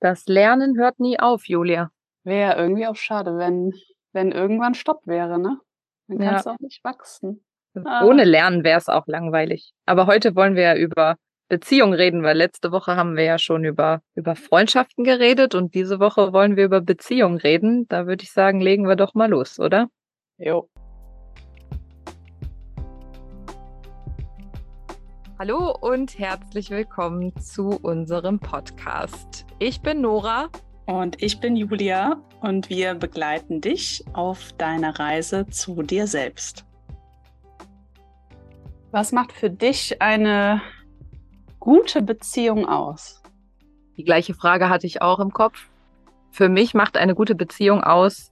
Das Lernen hört nie auf, Julia. Wäre irgendwie auch schade, wenn, wenn irgendwann Stopp wäre, ne? Dann kannst ja. du auch nicht wachsen. Ah. Ohne Lernen wäre es auch langweilig. Aber heute wollen wir ja über Beziehung reden, weil letzte Woche haben wir ja schon über, über Freundschaften geredet und diese Woche wollen wir über Beziehung reden. Da würde ich sagen, legen wir doch mal los, oder? Jo. Hallo und herzlich willkommen zu unserem Podcast. Ich bin Nora. Und ich bin Julia und wir begleiten dich auf deiner Reise zu dir selbst. Was macht für dich eine gute Beziehung aus? Die gleiche Frage hatte ich auch im Kopf. Für mich macht eine gute Beziehung aus,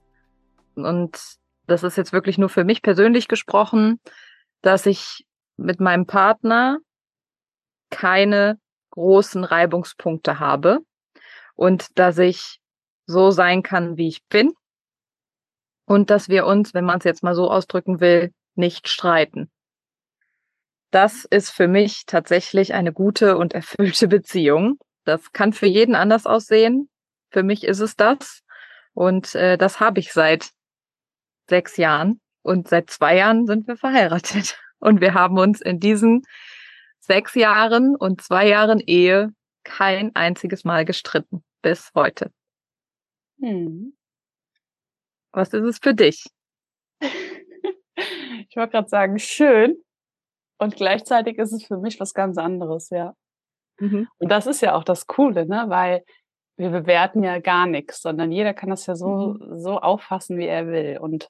und das ist jetzt wirklich nur für mich persönlich gesprochen, dass ich mit meinem Partner keine großen Reibungspunkte habe und dass ich so sein kann, wie ich bin und dass wir uns, wenn man es jetzt mal so ausdrücken will, nicht streiten. Das ist für mich tatsächlich eine gute und erfüllte Beziehung. Das kann für jeden anders aussehen. Für mich ist es das. Und äh, das habe ich seit sechs Jahren. Und seit zwei Jahren sind wir verheiratet. Und wir haben uns in diesen sechs Jahren und zwei Jahren Ehe kein einziges Mal gestritten bis heute. Hm. Was ist es für dich? ich wollte gerade sagen, schön. Und gleichzeitig ist es für mich was ganz anderes, ja. Mhm. Und das ist ja auch das Coole, ne? Weil wir bewerten ja gar nichts, sondern jeder kann das ja so, mhm. so auffassen, wie er will. Und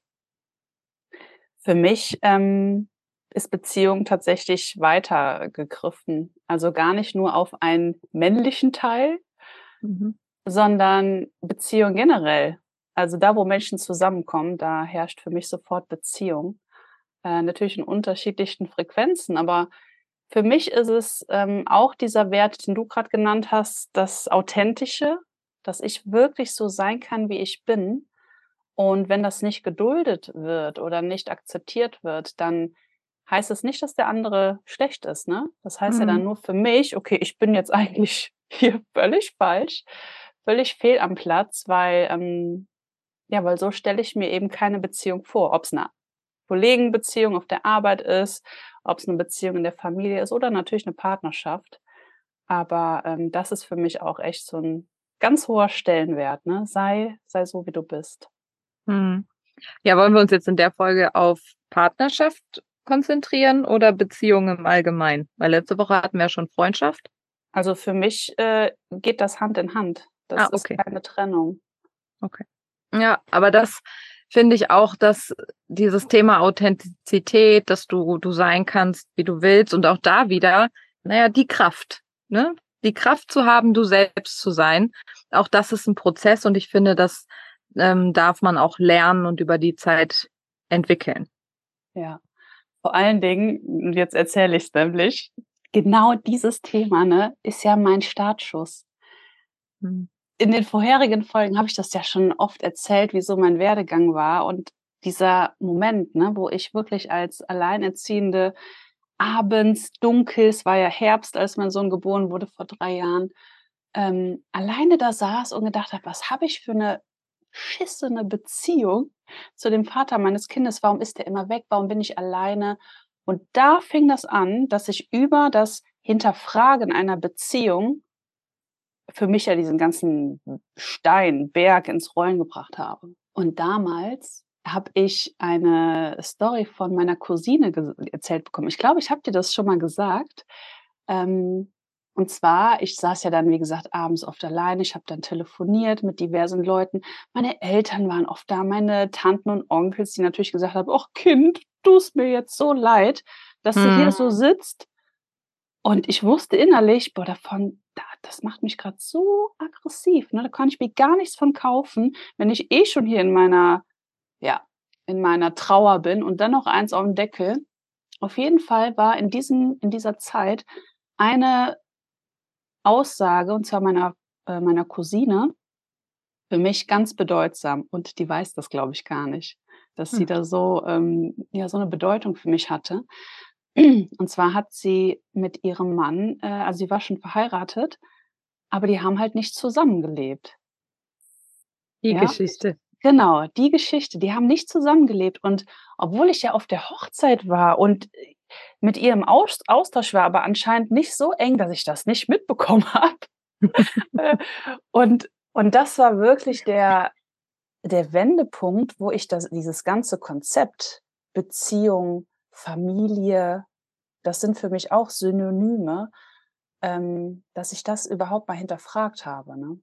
für mich ähm, ist Beziehung tatsächlich weitergegriffen. Also gar nicht nur auf einen männlichen Teil, mhm. sondern Beziehung generell. Also da, wo Menschen zusammenkommen, da herrscht für mich sofort Beziehung. Äh, natürlich in unterschiedlichen Frequenzen, aber für mich ist es ähm, auch dieser Wert, den du gerade genannt hast, das Authentische, dass ich wirklich so sein kann, wie ich bin. Und wenn das nicht geduldet wird oder nicht akzeptiert wird, dann heißt es nicht, dass der andere schlecht ist, ne? Das heißt mhm. ja dann mhm. nur für mich, okay, ich bin jetzt eigentlich hier völlig falsch, völlig fehl am Platz, weil, ähm, ja, weil so stelle ich mir eben keine Beziehung vor, ob es eine Kollegenbeziehung auf der Arbeit ist, ob es eine Beziehung in der Familie ist oder natürlich eine Partnerschaft. Aber ähm, das ist für mich auch echt so ein ganz hoher Stellenwert, ne? Sei, sei so, wie du bist. Mhm. Ja, wollen wir uns jetzt in der Folge auf Partnerschaft konzentrieren oder Beziehungen im Allgemeinen? Weil letzte Woche hatten wir ja schon Freundschaft. Also für mich äh, geht das Hand in Hand. Das ah, okay. ist keine Trennung. Okay. Ja, aber das finde ich auch, dass dieses Thema Authentizität, dass du, du sein kannst, wie du willst und auch da wieder, naja, die Kraft, ne? Die Kraft zu haben, du selbst zu sein. Auch das ist ein Prozess und ich finde, das ähm, darf man auch lernen und über die Zeit entwickeln. Ja. Vor allen Dingen, jetzt erzähle ich es nämlich, genau dieses Thema ne, ist ja mein Startschuss. Mhm. In den vorherigen Folgen habe ich das ja schon oft erzählt, wieso mein Werdegang war. Und dieser Moment, ne, wo ich wirklich als Alleinerziehende abends dunkel, es war ja Herbst, als mein Sohn geboren wurde vor drei Jahren, ähm, alleine da saß und gedacht habe, was habe ich für eine beschissene Beziehung zu dem Vater meines Kindes. Warum ist er immer weg? Warum bin ich alleine? Und da fing das an, dass ich über das Hinterfragen einer Beziehung für mich ja diesen ganzen Stein, Berg ins Rollen gebracht habe. Und damals habe ich eine Story von meiner Cousine erzählt bekommen. Ich glaube, ich habe dir das schon mal gesagt. Ähm, und zwar, ich saß ja dann, wie gesagt, abends oft alleine. Ich habe dann telefoniert mit diversen Leuten. Meine Eltern waren oft da, meine Tanten und Onkels, die natürlich gesagt haben, ach Kind, tust mir jetzt so leid, dass hm. du hier so hm. sitzt. Und ich wusste innerlich, boah, davon, das macht mich gerade so aggressiv. Ne? Da kann ich mir gar nichts von kaufen, wenn ich eh schon hier in meiner, ja, in meiner Trauer bin und dann noch eins auf dem Deckel. Auf jeden Fall war in diesem, in dieser Zeit eine Aussage, und zwar meiner, äh, meiner Cousine, für mich ganz bedeutsam. Und die weiß das, glaube ich, gar nicht, dass hm. sie da so, ähm, ja, so eine Bedeutung für mich hatte. Und zwar hat sie mit ihrem Mann, äh, also sie war schon verheiratet, aber die haben halt nicht zusammengelebt. Die ja? Geschichte. Genau, die Geschichte. Die haben nicht zusammengelebt. Und obwohl ich ja auf der Hochzeit war und mit ihr im Austausch war, aber anscheinend nicht so eng, dass ich das nicht mitbekommen habe. Äh, und, und das war wirklich der, der Wendepunkt, wo ich das, dieses ganze Konzept Beziehung, Familie, das sind für mich auch Synonyme, ähm, dass ich das überhaupt mal hinterfragt habe. Ne?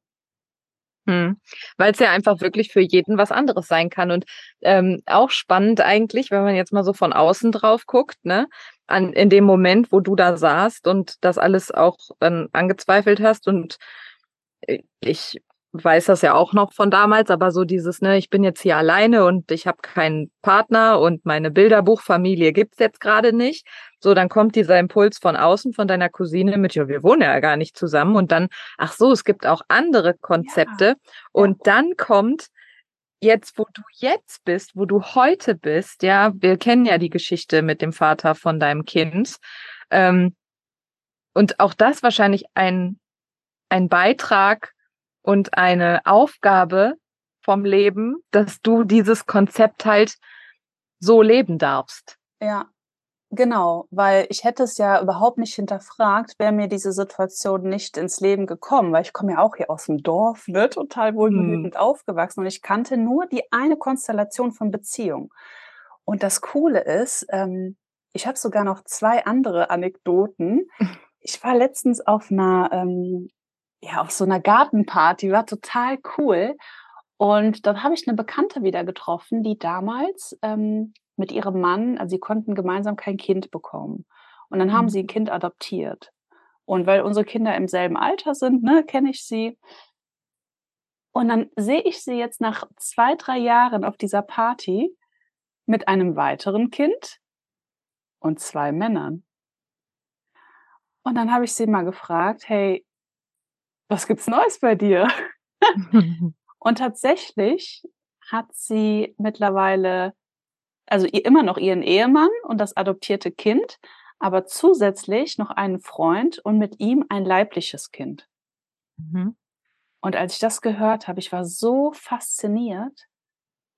Hm. Weil es ja einfach wirklich für jeden was anderes sein kann. Und ähm, auch spannend eigentlich, wenn man jetzt mal so von außen drauf guckt, ne, an, in dem Moment, wo du da saßt und das alles auch dann angezweifelt hast. Und äh, ich weiß das ja auch noch von damals, aber so dieses, ne, ich bin jetzt hier alleine und ich habe keinen Partner und meine Bilderbuchfamilie gibt's jetzt gerade nicht. So, dann kommt dieser Impuls von außen von deiner Cousine mit, ja, wir wohnen ja gar nicht zusammen und dann, ach so, es gibt auch andere Konzepte ja. und ja. dann kommt jetzt, wo du jetzt bist, wo du heute bist, ja, wir kennen ja die Geschichte mit dem Vater von deinem Kind. Ähm, und auch das wahrscheinlich ein, ein Beitrag und eine Aufgabe vom Leben, dass du dieses Konzept halt so leben darfst. Ja, genau, weil ich hätte es ja überhaupt nicht hinterfragt, wäre mir diese Situation nicht ins Leben gekommen, weil ich komme ja auch hier aus dem Dorf, ne, total wohlbehütend hm. aufgewachsen und ich kannte nur die eine Konstellation von Beziehung. Und das Coole ist, ähm, ich habe sogar noch zwei andere Anekdoten. Ich war letztens auf einer ähm, ja, auf so einer Gartenparty, war total cool. Und dann habe ich eine Bekannte wieder getroffen, die damals ähm, mit ihrem Mann, also sie konnten gemeinsam kein Kind bekommen. Und dann haben mhm. sie ein Kind adoptiert. Und weil unsere Kinder im selben Alter sind, ne, kenne ich sie. Und dann sehe ich sie jetzt nach zwei, drei Jahren auf dieser Party mit einem weiteren Kind und zwei Männern. Und dann habe ich sie mal gefragt, hey, was gibt's Neues bei dir? und tatsächlich hat sie mittlerweile, also ihr immer noch ihren Ehemann und das adoptierte Kind, aber zusätzlich noch einen Freund und mit ihm ein leibliches Kind. Mhm. Und als ich das gehört habe, ich war so fasziniert.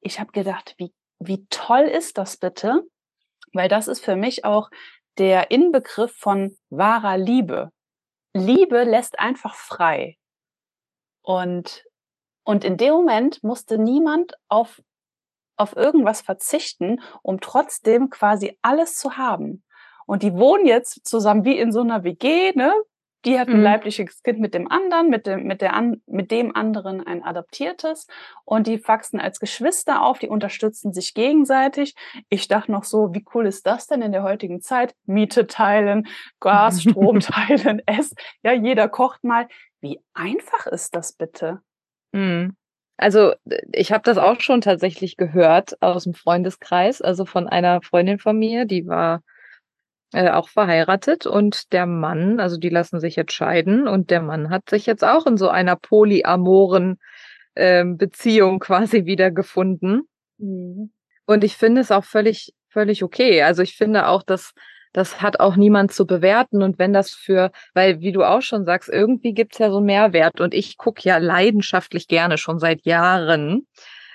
Ich habe gedacht, wie, wie toll ist das bitte? Weil das ist für mich auch der Inbegriff von wahrer Liebe. Liebe lässt einfach frei. Und, und in dem Moment musste niemand auf, auf irgendwas verzichten, um trotzdem quasi alles zu haben. Und die wohnen jetzt zusammen wie in so einer WG, ne? Die hat ein mhm. leibliches Kind mit dem anderen, mit dem, mit, der an, mit dem anderen ein adoptiertes und die wachsen als Geschwister auf, die unterstützen sich gegenseitig. Ich dachte noch so, wie cool ist das denn in der heutigen Zeit? Miete teilen, Gas, Strom teilen, Essen. Ja, jeder kocht mal. Wie einfach ist das bitte? Mhm. Also ich habe das auch schon tatsächlich gehört aus dem Freundeskreis, also von einer Freundin von mir, die war äh, auch verheiratet und der Mann, also die lassen sich jetzt scheiden und der Mann hat sich jetzt auch in so einer polyamoren äh, Beziehung quasi wiedergefunden. Mhm. Und ich finde es auch völlig, völlig okay. Also ich finde auch, dass das hat auch niemand zu bewerten. Und wenn das für, weil wie du auch schon sagst, irgendwie gibt's ja so einen Mehrwert. Und ich gucke ja leidenschaftlich gerne schon seit Jahren.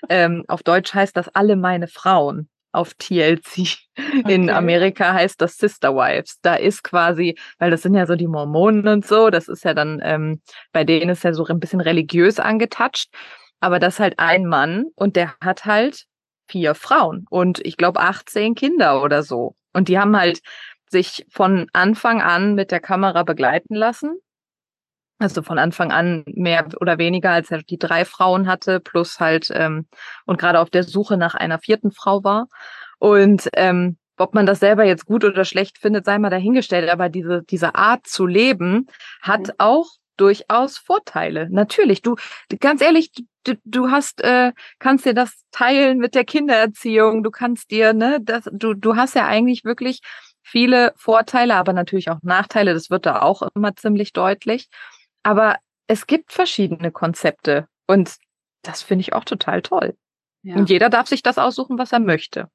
Ähm, auf Deutsch heißt das alle meine Frauen auf TLC. Okay. In Amerika heißt das Sister Wives. Da ist quasi, weil das sind ja so die Mormonen und so, das ist ja dann, ähm, bei denen ist ja so ein bisschen religiös angetatscht. Aber das ist halt ein Mann und der hat halt vier Frauen und ich glaube 18 Kinder oder so. Und die haben halt sich von Anfang an mit der Kamera begleiten lassen also von Anfang an mehr oder weniger, als er die drei Frauen hatte, plus halt ähm, und gerade auf der Suche nach einer vierten Frau war. Und ähm, ob man das selber jetzt gut oder schlecht findet, sei mal dahingestellt. Aber diese, diese Art zu leben hat mhm. auch durchaus Vorteile. Natürlich, du, ganz ehrlich, du, du hast, äh, kannst dir das teilen mit der Kindererziehung. Du kannst dir, ne, das, du, du hast ja eigentlich wirklich viele Vorteile, aber natürlich auch Nachteile. Das wird da auch immer ziemlich deutlich. Aber es gibt verschiedene Konzepte und das finde ich auch total toll. Ja. Und jeder darf sich das aussuchen, was er möchte.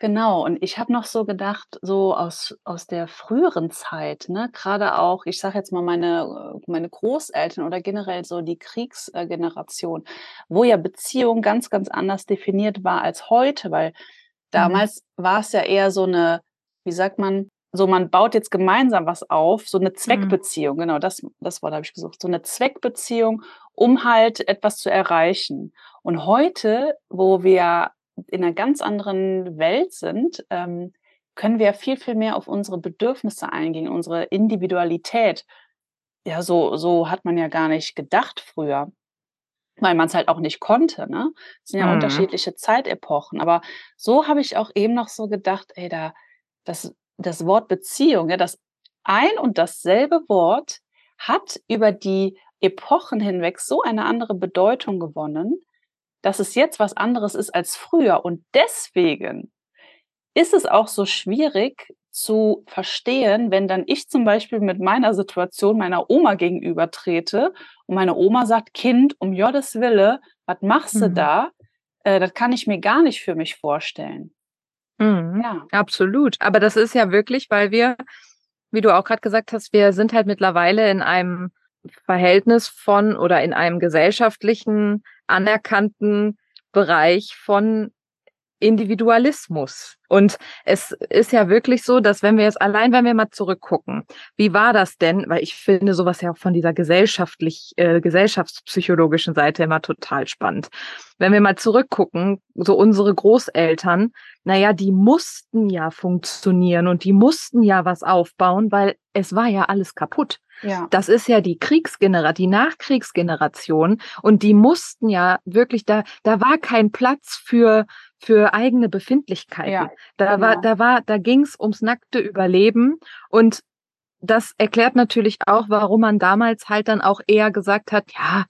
Genau, und ich habe noch so gedacht, so aus aus der früheren Zeit, ne, grade auch, ich sage jetzt mal, meine meine Großeltern oder generell so die Kriegsgeneration, wo ja Beziehung ganz, ganz anders definiert war als heute, weil Mhm. damals war es ja eher so 'ne, wie sagt man, so man baut jetzt gemeinsam was auf, so 'ne Mhm. Zweckbeziehung, genau, das das Wort habe ich gesucht, so 'ne Zweckbeziehung, um halt etwas zu erreichen. Und heute, wo wir in 'ner ganz anderen Welt sind, ähm, können wir viel, viel mehr auf unsere Bedürfnisse eingehen, unsere Individualität. Ja, so so hat man ja gar nicht gedacht früher, weil man's halt auch nicht konnte, ne? Das sind ja Mhm. unterschiedliche Zeitepochen. Aber so habe ich auch eben noch so gedacht: „Ey, da das das Wort Beziehung, ja, das ein und dasselbe Wort hat über die Epochen hinweg so eine andere Bedeutung gewonnen, dass es jetzt was anderes ist als früher. Und deswegen ist es auch so schwierig zu verstehen, wenn dann ich zum Beispiel mit meiner Situation meiner Oma gegenübertrete und meine Oma sagt: „Kind, um Gottes Wille, was machst du Mhm. da? Äh, das kann ich mir gar nicht für mich vorstellen.“ Mhm. Ja. Absolut. Aber das ist ja wirklich, weil wir, wie du auch grad gesagt hast, wir sind halt mittlerweile in einem Verhältnis von oder in einem gesellschaftlichen, anerkannten Bereich von Individualismus. Und es ist ja wirklich so, dass wenn wir jetzt allein wenn wir mal zurückgucken, wie war das denn? Weil ich finde so was ja auch von dieser gesellschaftlich äh, gesellschaftspsychologischen Seite immer total spannend. Wenn wir mal zurückgucken, so unsere Großeltern, na ja, die mussten ja funktionieren und die mussten ja was aufbauen, weil es war ja alles kaputt. Ja. Das ist ja die Kriegsgenera die Nachkriegsgeneration und die mussten ja wirklich da da war kein Platz für für eigene Befindlichkeiten. Ja, Da war genau. da war da ging's ums nackte Überleben und das erklärt natürlich auch, warum man damals halt dann auch eher gesagt hat: „Ja,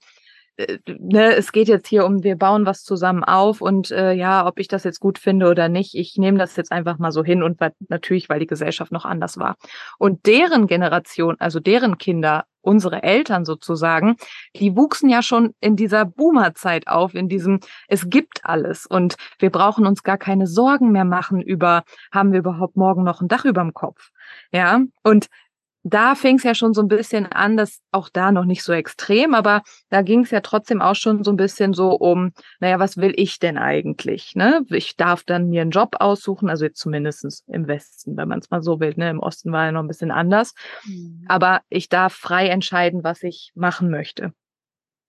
ne, es geht jetzt hier um wir bauen was zusammen auf und, äh, ja, ob ich das jetzt gut finde oder nicht, ich nehme das jetzt einfach mal so hin“ und weil natürlich, weil die Gesellschaft noch anders war. Und deren Generation, also deren Kinder, unsere Eltern sozusagen, die wuchsen ja schon in dieser Boomerzeit auf, in diesem es gibt alles und wir brauchen uns gar keine Sorgen mehr machen über haben wir überhaupt morgen noch 'n Dach überm Kopf? Ja, und da fing's ja schon so 'n bisschen an, dass auch da noch nicht so extrem, aber da ging's ja trotzdem auch schon so 'n bisschen so um: „Na ja, was will ich denn eigentlich“, ne? Ich darf dann mir 'n Job aussuchen, also jetzt zumindestens im Westen, wenn man's mal so will, ne? Im Osten war ja noch 'n bisschen anders. Mhm. Aber ich darf frei entscheiden, was ich machen möchte.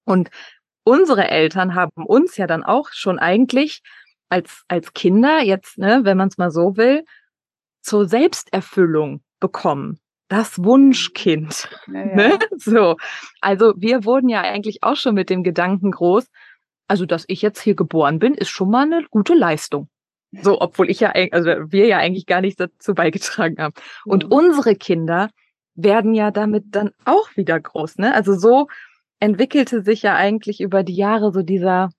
Und unsere Eltern haben uns ja dann auch schon eigentlich als als Kinder jetzt, ne, wenn man's mal so will, zur Selbsterfüllung bekommen. Das Wunschkind, Ja, ne? ja. So. Also, wir wurden ja eigentlich auch schon mit dem Gedanken groß: „Also, dass ich jetzt hier geboren bin, ist schon mal 'ne gute Leistung.“ So, obwohl ich ja also wir ja eigentlich gar nichts dazu beigetragen haben. Und Mhm. unsere Kinder werden ja damit dann auch wieder groß, ne? Also, so entwickelte sich ja eigentlich über die Jahre so dieser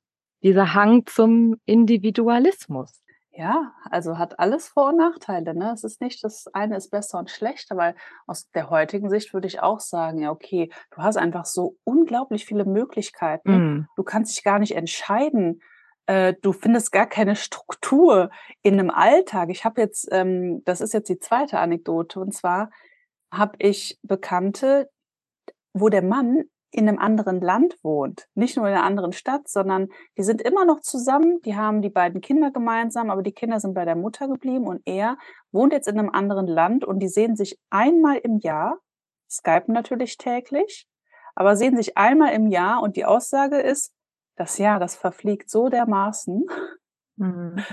dieser Hang zum Individualismus. Ja, also hat alles Vor und Nachteile, ne? Es ist nicht das eine ist besser und schlechter, weil aus der heutigen Sicht würde ich auch sagen: „Ja, okay, du hast einfach so unglaublich viele Möglichkeiten. Mhm. Du kannst dich gar nicht entscheiden. Äh, du findest gar keine Struktur in 'nem Alltag.“ Ich habe jetzt ähm, das ist jetzt die zweite Anekdote, und zwar habe ich Bekannte, wo der Mann in 'nem anderen Land wohnt, nicht nur in 'ner anderen Stadt, sondern die sind immer noch zusammen, die haben die beiden Kinder gemeinsam, aber die Kinder sind bei der Mutter geblieben und er wohnt jetzt in 'nem anderen Land und die sehen sich einmal im Jahr, skypen natürlich täglich, aber sehen sich einmal im Jahr und die Aussage ist: „Das Jahr, das verfliegt so dermaßen.“ Mhm.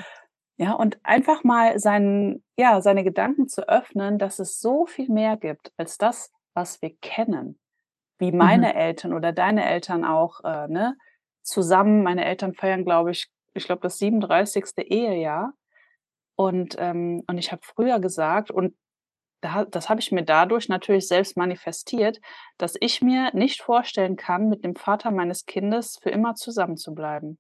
Ja, und einfach mal seinen ja, seine Gedanken zu öffnen, dass es so viel mehr gibt als das, was wir kennen. Wie Mhm. meine Eltern oder deine Eltern auch, äh, ne, zusammen meine Eltern feiern, glaube ich ich glaube, das 37. Ehejahr. Und, ähm und ich habe früher gesagt und da das habe ich mir dadurch natürlich selbst manifestiert, dass ich mir nicht vorstellen kann, mit dem Vater meines Kindes für immer zusammenzubleiben.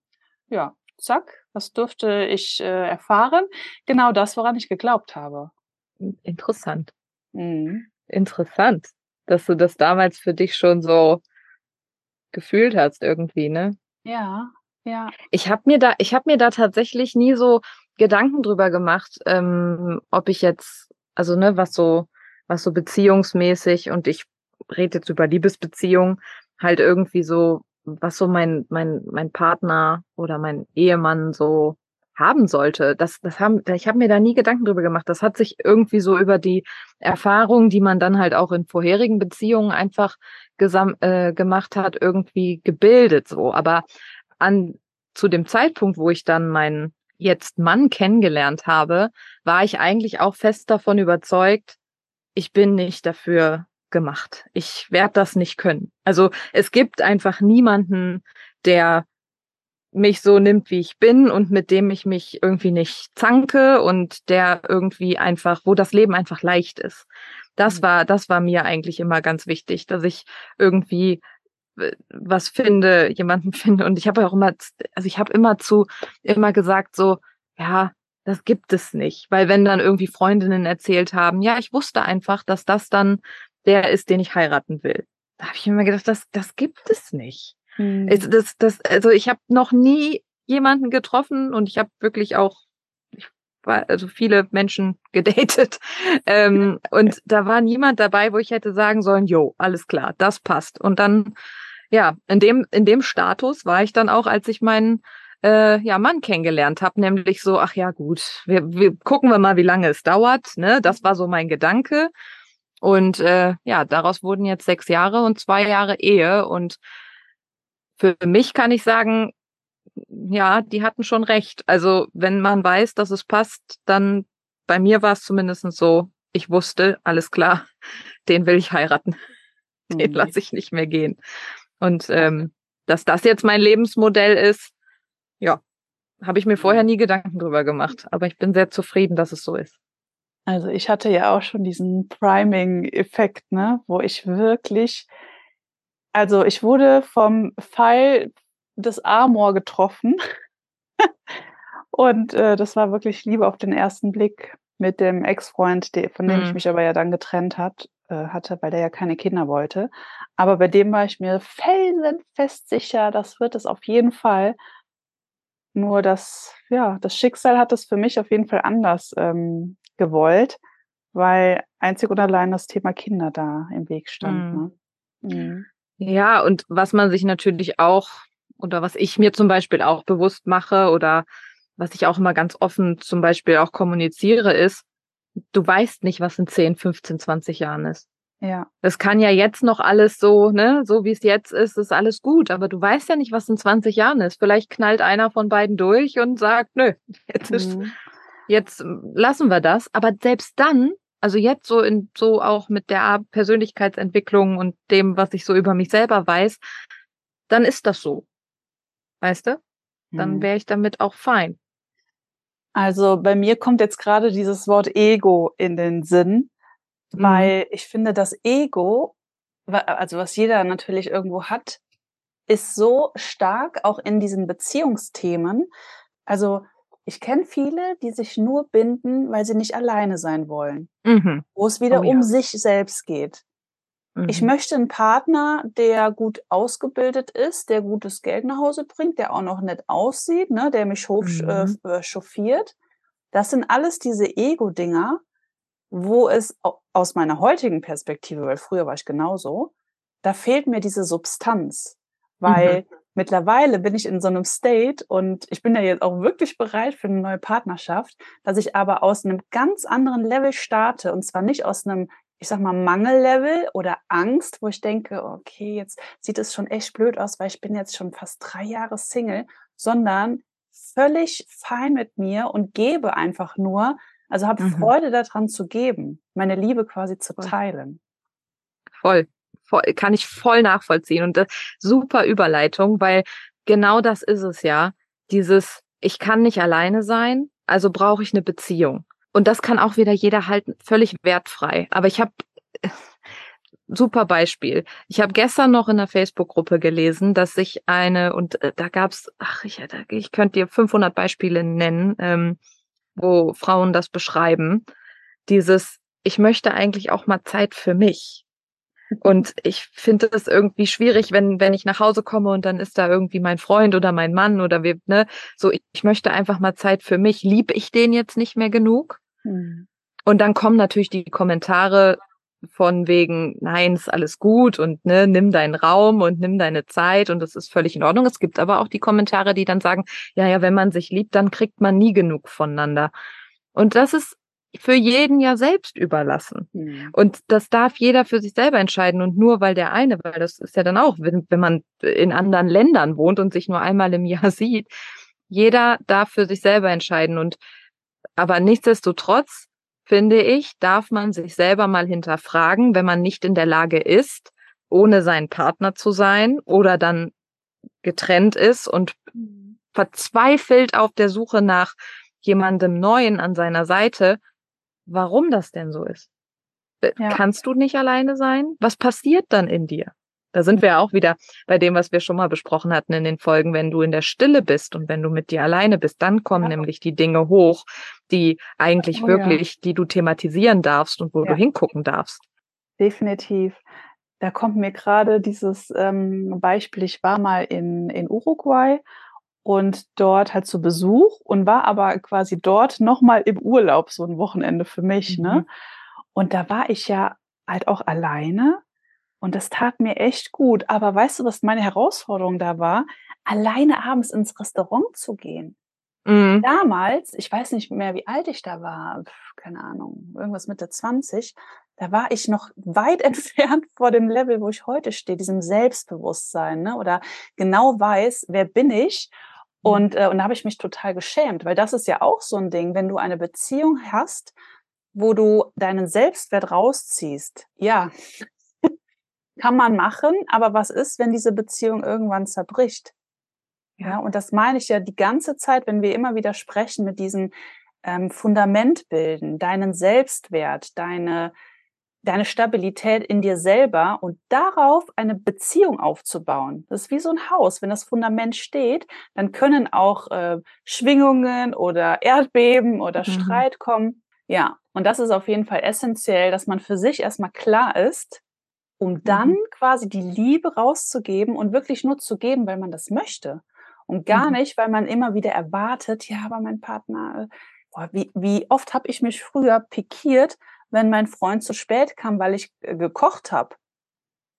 Ja, zack, was durfte ich, äh, erfahren? Genau das, woran ich geglaubt habe. Hm, interessant. Mhm. Interessant, dass du das damals für dich schon so gefühlt hast irgendwie, ne? Ja, ja. Ich habe mir da ich habe mir da tatsächlich nie so Gedanken drüber gemacht, ähm, ob ich jetzt, also ne, was so, was so beziehungsmäßig und ich rede jetzt über Liebesbeziehungen, halt irgendwie so, was so mein, mein, mein Partner oder mein Ehemann so haben sollte. Das, das haben, ich habe mir da nie Gedanken drüber gemacht. Das hat sich irgendwie so über die Erfahrungen, die man dann halt auch in vorherigen Beziehungen einfach gesam äh, gemacht hat, irgendwie gebildet so. Aber an zu dem Zeitpunkt, wo ich dann meinen jetzt Mann kennengelernt habe, war ich eigentlich auch fest davon überzeugt, ich bin nicht dafür gemacht. Ich werde das nicht können. Also es gibt einfach niemanden, der mich so nimmt, wie ich bin und mit dem ich mich irgendwie nicht zanke und der irgendwie einfach, wo das Leben einfach leicht ist. Das mhm. war, das war mir eigentlich immer ganz wichtig, dass ich irgendwie äh, was finde, jemanden finde. Und ich habe auch immer, also ich habe immer zu, immer gesagt so, ja, das gibt es nicht. Weil wenn dann irgendwie Freundinnen erzählt haben, ja, ich wusste einfach, dass das dann der ist, den ich heiraten will. Da habe ich immer gedacht, das, das gibt es nicht. Mhm. Das, das, also ich habe noch nie jemanden getroffen und ich habe wirklich auch also viele Menschen gedatet ähm, und da war niemand dabei, wo ich hätte sagen sollen, jo, alles klar, das passt. Und dann ja, in dem in dem Status war ich dann auch, als ich meinen äh, ja, Mann kennengelernt habe, nämlich so, ach ja, gut, wir, wir gucken wir mal, wie lange es dauert. Ne? Das war so mein Gedanke. Und äh, ja, daraus wurden jetzt sechs Jahre und zwei Jahre Ehe. Und für mich kann ich sagen, ja, die hatten schon recht. Also wenn man weiß, dass es passt, dann bei mir war es zumindest so, ich wusste, alles klar, den will ich heiraten. Den mhm. lasse ich nicht mehr gehen. Und ähm, dass das jetzt mein Lebensmodell ist, ja, habe ich mir vorher nie Gedanken drüber gemacht. Aber ich bin sehr zufrieden, dass es so ist. Also ich hatte ja auch schon diesen Priming-Effekt, ne, wo ich wirklich, also ich wurde vom Pfeil des Amor getroffen. Und äh, das war wirklich Liebe auf den ersten Blick mit dem Ex-Freund, von dem mhm. ich mich aber ja dann getrennt hat, äh, hatte, weil der ja keine Kinder wollte. Aber bei dem war ich mir felsenfest sicher, das wird es auf jeden Fall. Nur das, ja, das Schicksal hat es für mich auf jeden Fall anders ähm, gewollt, weil einzig und allein das Thema Kinder da im Weg stand. Mhm. Ne? Mhm. Ja, und was man sich natürlich auch, oder was ich mir zum Beispiel auch bewusst mache, oder was ich auch immer ganz offen zum Beispiel auch kommuniziere, ist, du weißt nicht, was in 10, 15, 20 Jahren ist. Ja. Das kann ja jetzt noch alles so, ne, so wie es jetzt ist, ist alles gut, aber du weißt ja nicht, was in 20 Jahren ist. Vielleicht knallt einer von beiden durch und sagt, nö, jetzt mhm. ist, jetzt lassen wir das. Aber selbst dann, also jetzt so in, so auch mit der Persönlichkeitsentwicklung und dem, was ich so über mich selber weiß, dann ist das so. Weißt du? Dann mhm. wäre ich damit auch fein. Also bei mir kommt jetzt gerade dieses Wort Ego in den Sinn Mhm. Weil ich finde, das Ego, also was jeder natürlich irgendwo hat, ist so stark auch in diesen Beziehungsthemen. Also ich kenne viele, die sich nur binden, weil sie nicht alleine sein wollen, mhm. wo es wieder oh, um ja. sich selbst geht. Mhm. Ich möchte einen Partner, der gut ausgebildet ist, der gutes Geld nach Hause bringt, der auch noch nett aussieht, ne, der mich hoch äh, mhm. äh, chauffiert. Das sind alles diese Ego-Dinger, wo es aus meiner heutigen Perspektive, weil früher war ich genauso, da fehlt mir diese Substanz, weil mhm. Mittlerweile bin ich in so einem State und ich bin ja jetzt auch wirklich bereit für eine neue Partnerschaft, dass ich aber aus einem ganz anderen Level starte und zwar nicht aus einem ich sag mal, Mangellevel oder Angst, wo ich denke, okay, jetzt sieht es schon echt blöd aus, weil ich bin jetzt schon fast drei Jahre Single, sondern völlig fein mit mir und gebe einfach nur, also habe mhm. Freude daran zu geben, meine Liebe quasi zu teilen. Voll. Kann ich voll nachvollziehen. Und das, super Überleitung, weil genau das ist es ja. Dieses, ich kann nicht alleine sein, also brauche ich eine Beziehung. Und das kann auch wieder jeder halten, völlig wertfrei. Aber ich habe super Beispiel. Ich habe gestern noch in der Facebook-Gruppe gelesen, dass sich eine, und äh, da gab's, ach, ich, ich könnte dir 500 Beispiele nennen, ähm, wo Frauen das beschreiben. Dieses, ich möchte eigentlich auch mal Zeit für mich. Und ich finde es irgendwie schwierig, wenn, wenn ich nach Hause komme und dann ist da irgendwie mein Freund oder mein Mann oder wir, ne, so, ich, ich möchte einfach mal Zeit für mich. Liebe ich den jetzt nicht mehr genug? Mhm. Und dann kommen natürlich die Kommentare von wegen, nein, ist alles gut und ne, nimm deinen Raum und nimm deine Zeit und das ist völlig in Ordnung. Es gibt aber auch die Kommentare, die dann sagen, ja, ja, wenn man sich liebt, dann kriegt man nie genug voneinander. Und das ist für jeden ja selbst überlassen. Mhm. Und das darf jeder für sich selber entscheiden. Und nur weil der eine, weil das ist ja dann auch, wenn, wenn man in anderen Ländern wohnt und sich nur einmal im Jahr sieht, jeder darf für sich selber entscheiden. Und aber nichtsdestotrotz, finde ich, darf man sich selber mal hinterfragen, wenn man nicht in der Lage ist, ohne seinen Partner zu sein oder dann getrennt ist und mhm. verzweifelt auf der Suche nach jemandem Neuen an seiner Seite, warum das denn so ist. Ja. Kannst du nicht alleine sein? Was passiert dann in dir? Da sind wir auch wieder bei dem, was wir schon mal besprochen hatten in den Folgen. Wenn du in der Stille bist und wenn du mit dir alleine bist, dann kommen ja. nämlich die Dinge hoch, die eigentlich oh, wirklich, ja. die du thematisieren darfst und wo du hingucken darfst. Definitiv. Da kommt mir gerade dieses ähm, Beispiel, ich war mal in, in Uruguay und dort halt zu Besuch und war aber quasi dort nochmal im Urlaub, so ein Wochenende für mich. Ne? Mhm. Ne? Und da war ich ja halt auch alleine und das tat mir echt gut. Aber weißt du, was meine Herausforderung da war? Alleine abends ins Restaurant zu gehen. Mhm. Damals, ich weiß nicht mehr, wie alt ich da war, keine Ahnung, irgendwas Mitte 20, da war ich noch weit entfernt vor dem Level, wo ich heute stehe, diesem Selbstbewusstsein, ne? oder genau weiß, wer bin ich. Und, äh, und da habe ich mich total geschämt, weil das ist ja auch so ein Ding, wenn du eine Beziehung hast, wo du deinen Selbstwert rausziehst. Ja, kann man machen, aber was ist, wenn diese Beziehung irgendwann zerbricht? Ja, und das meine ich ja die ganze Zeit, wenn wir immer wieder sprechen mit diesem ähm, Fundament bilden, deinen Selbstwert, deine, deine Stabilität in dir selber und darauf eine Beziehung aufzubauen. Das ist wie so ein Haus. Wenn das Fundament steht, dann können auch äh, Schwingungen oder Erdbeben oder mhm. Streit kommen. Ja, und das ist auf jeden Fall essentiell, dass man für sich erstmal klar ist, um dann mhm. quasi die Liebe rauszugeben und wirklich nur zu geben, weil man das möchte. Und gar mhm. nicht, weil man immer wieder erwartet, ja, aber mein Partner, boah, wie, wie oft habe ich mich früher pikiert, wenn mein Freund zu spät kam, weil ich äh, gekocht habe.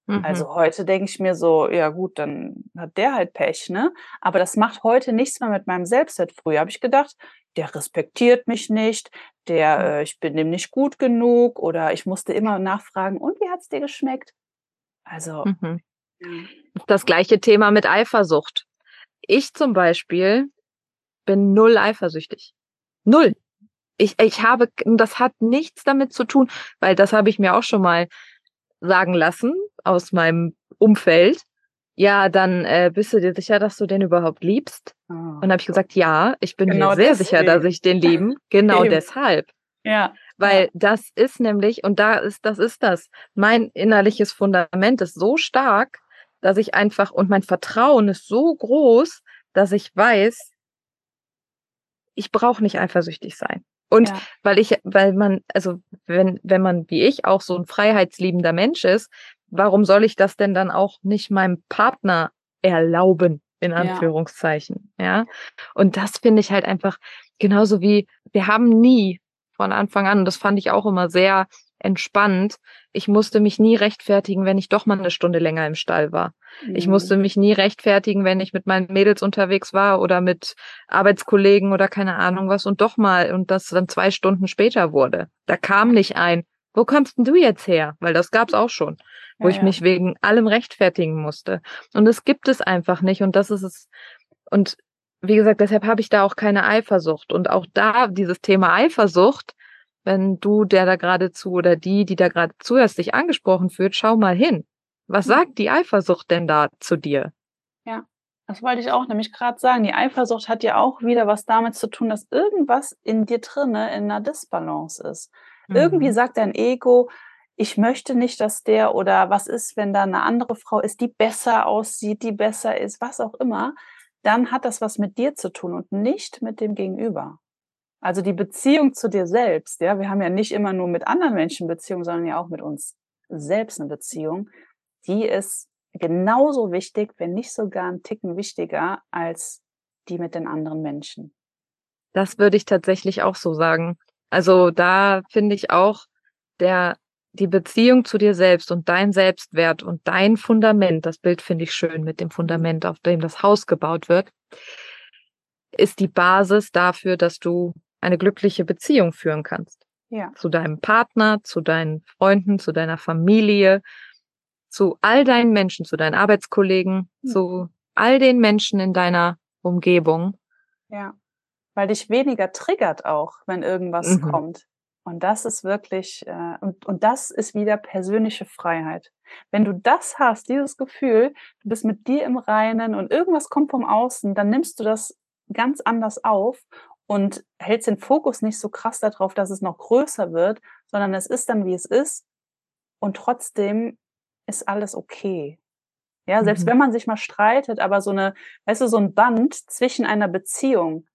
Also mhm. Also heute denke ich mir so, ja gut, dann hat der halt Pech, ne? Aber das macht heute nichts mehr mit meinem Selbstwert. Früher habe ich gedacht, der respektiert mich nicht, der, mhm. äh, ich bin dem nicht gut genug oder ich musste immer nachfragen, und wie hat's dir geschmeckt? Also. Mhm. Das gleiche Thema mit Eifersucht. Ich zum Beispiel bin null eifersüchtig. Null ich, ich habe, das hat nichts damit zu tun, weil das habe ich mir auch schon mal sagen lassen aus meinem Umfeld. Ja, dann äh, bist du dir sicher, dass du den überhaupt liebst? Oh. Und habe ich gesagt, ja, ich bin genau mir sehr deswegen. sicher, dass ich den lieben. Genau deshalb. Ja. Weil ja. das ist nämlich, und da ist, das ist das, mein innerliches Fundament ist so stark, dass ich einfach, und mein Vertrauen ist so groß, dass ich weiß, ich brauche nicht eifersüchtig sein. Und ja. weil ich, weil man, also wenn, wenn man wie ich auch so ein freiheitsliebender Mensch ist, warum soll ich das denn dann auch nicht meinem Partner erlauben, in Anführungszeichen, ja? ja? Und das finde ich halt einfach genauso wie, wir haben nie von Anfang an, das fand ich auch immer sehr entspannt. Ich musste mich nie rechtfertigen, wenn ich doch mal eine Stunde länger im Stall war. Mhm. Ich musste mich nie rechtfertigen, wenn ich mit meinen Mädels unterwegs war oder mit Arbeitskollegen oder keine Ahnung was und doch mal und das dann zwei Stunden später wurde. Da kam nicht ein, wo kommst denn du jetzt her? Weil das gab's auch schon, wo ja, ich ja. mich wegen allem rechtfertigen musste. Und das gibt es einfach nicht und das ist es. Und wie gesagt, deshalb habe ich da auch keine Eifersucht. Und auch da dieses Thema Eifersucht, wenn du, der da gerade zu oder die, die da gerade zuhörst, dich angesprochen fühlt, schau mal hin. Was mhm. sagt die Eifersucht denn da zu dir? Ja, das wollte ich auch nämlich gerade sagen. Die Eifersucht hat ja auch wieder was damit zu tun, dass irgendwas in dir drinne in einer Disbalance ist. Mhm. Irgendwie sagt dein Ego, ich möchte nicht, dass der oder was ist, wenn da eine andere Frau ist, die besser aussieht, die besser ist, was auch immer, dann hat das was mit dir zu tun und nicht mit dem Gegenüber. Also die Beziehung zu dir selbst, ja, wir haben ja nicht immer nur mit anderen Menschen Beziehungen, sondern ja auch mit uns selbst eine Beziehung, die ist genauso wichtig, wenn nicht sogar ein Ticken wichtiger als die mit den anderen Menschen. Das würde ich tatsächlich auch so sagen. Also da finde ich auch der die Beziehung zu dir selbst und dein Selbstwert und dein Fundament, das Bild finde ich schön mit dem Fundament, auf dem das Haus gebaut wird, ist die Basis dafür, dass du eine glückliche Beziehung führen kannst. Ja. Zu deinem Partner, zu deinen Freunden, zu deiner Familie, zu all deinen Menschen, zu deinen Arbeitskollegen, mhm. zu all den Menschen in deiner Umgebung. Ja, weil dich weniger triggert auch, wenn irgendwas mhm. kommt. Und das ist wirklich, äh, und, und das ist wieder persönliche Freiheit. Wenn du das hast, dieses Gefühl, du bist mit dir im Reinen und irgendwas kommt vom Außen, dann nimmst du das ganz anders auf und hältst den Fokus nicht so krass darauf, dass es noch größer wird, sondern es ist dann, wie es ist. Und trotzdem ist alles okay. Ja, selbst mhm. wenn man sich mal streitet, aber so eine, weißt du, so ein Band zwischen einer Beziehung,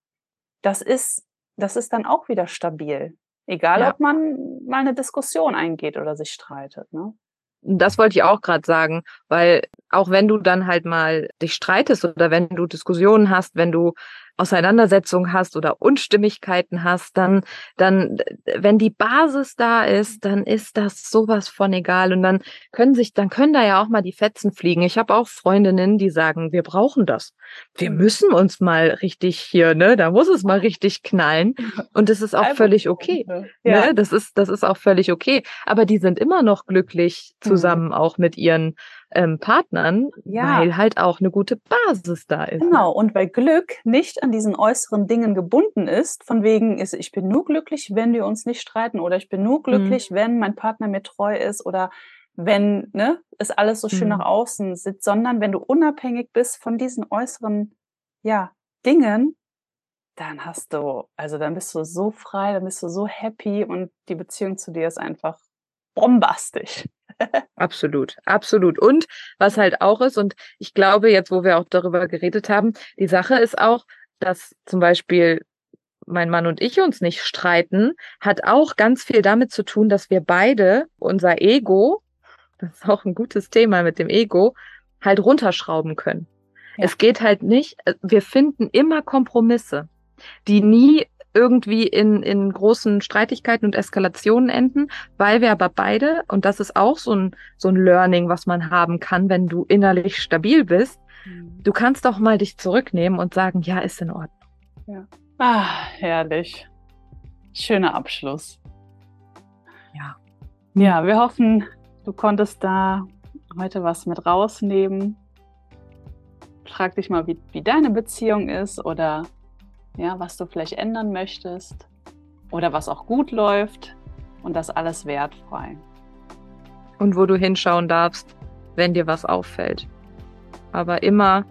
das ist, das ist dann auch wieder stabil. Egal, ja. ob man mal eine Diskussion eingeht oder sich streitet. Ne? Das wollte ich auch gerade sagen, weil auch wenn du dann halt mal dich streitest oder wenn du Diskussionen hast, wenn du Auseinandersetzungen hast oder Unstimmigkeiten hast, dann, dann, wenn die Basis da ist, dann ist das sowas von egal. Und dann können sich, dann können da ja auch mal die Fetzen fliegen. Ich habe auch Freundinnen, die sagen, wir brauchen das. Wir müssen uns mal richtig hier, ne? Da muss es mal richtig knallen. Und das ist auch völlig okay. Ja. Ne? Das ist, das ist auch völlig okay. Aber die sind immer noch glücklich mhm. zusammen, auch mit ihren ähm, Partnern, ja. weil halt auch eine gute Basis da ist. Genau, und weil Glück nicht an diesen äußeren Dingen gebunden ist, von wegen ist, ich bin nur glücklich, wenn wir uns nicht streiten oder ich bin nur glücklich, mhm. wenn mein Partner mir treu ist oder wenn ne, es alles so schön mhm. nach außen sitzt, sondern wenn du unabhängig bist von diesen äußeren ja, Dingen, dann hast du, also dann bist du so frei, dann bist du so happy und die Beziehung zu dir ist einfach bombastisch absolut, absolut. Und was halt auch ist, und ich glaube, jetzt, wo wir auch darüber geredet haben, die Sache ist auch, dass zum Beispiel mein Mann und ich uns nicht streiten, hat auch ganz viel damit zu tun, dass wir beide unser Ego, das ist auch ein gutes Thema mit dem Ego, halt runterschrauben können. Ja. Es geht halt nicht, wir finden immer Kompromisse, die nie irgendwie in, in großen Streitigkeiten und Eskalationen enden, weil wir aber beide, und das ist auch so ein, so ein Learning, was man haben kann, wenn du innerlich stabil bist, mhm. du kannst auch mal dich zurücknehmen und sagen, ja, ist in Ordnung. Ja. Ah, herrlich. Schöner Abschluss. Ja. Ja, wir hoffen, du konntest da heute was mit rausnehmen. Frag dich mal, wie, wie deine Beziehung ist oder ja, was du vielleicht ändern möchtest oder was auch gut läuft und das alles wertfrei. Und wo du hinschauen darfst, wenn dir was auffällt. Aber immer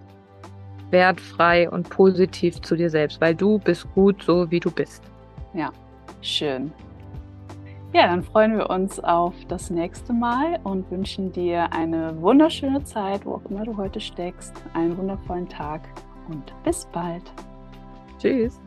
wertfrei und positiv zu dir selbst, weil du bist gut so, wie du bist. Ja, schön. Ja, dann freuen wir uns auf das nächste Mal und wünschen dir eine wunderschöne Zeit, wo auch immer du heute steckst, einen wundervollen Tag und bis bald. Tschüss.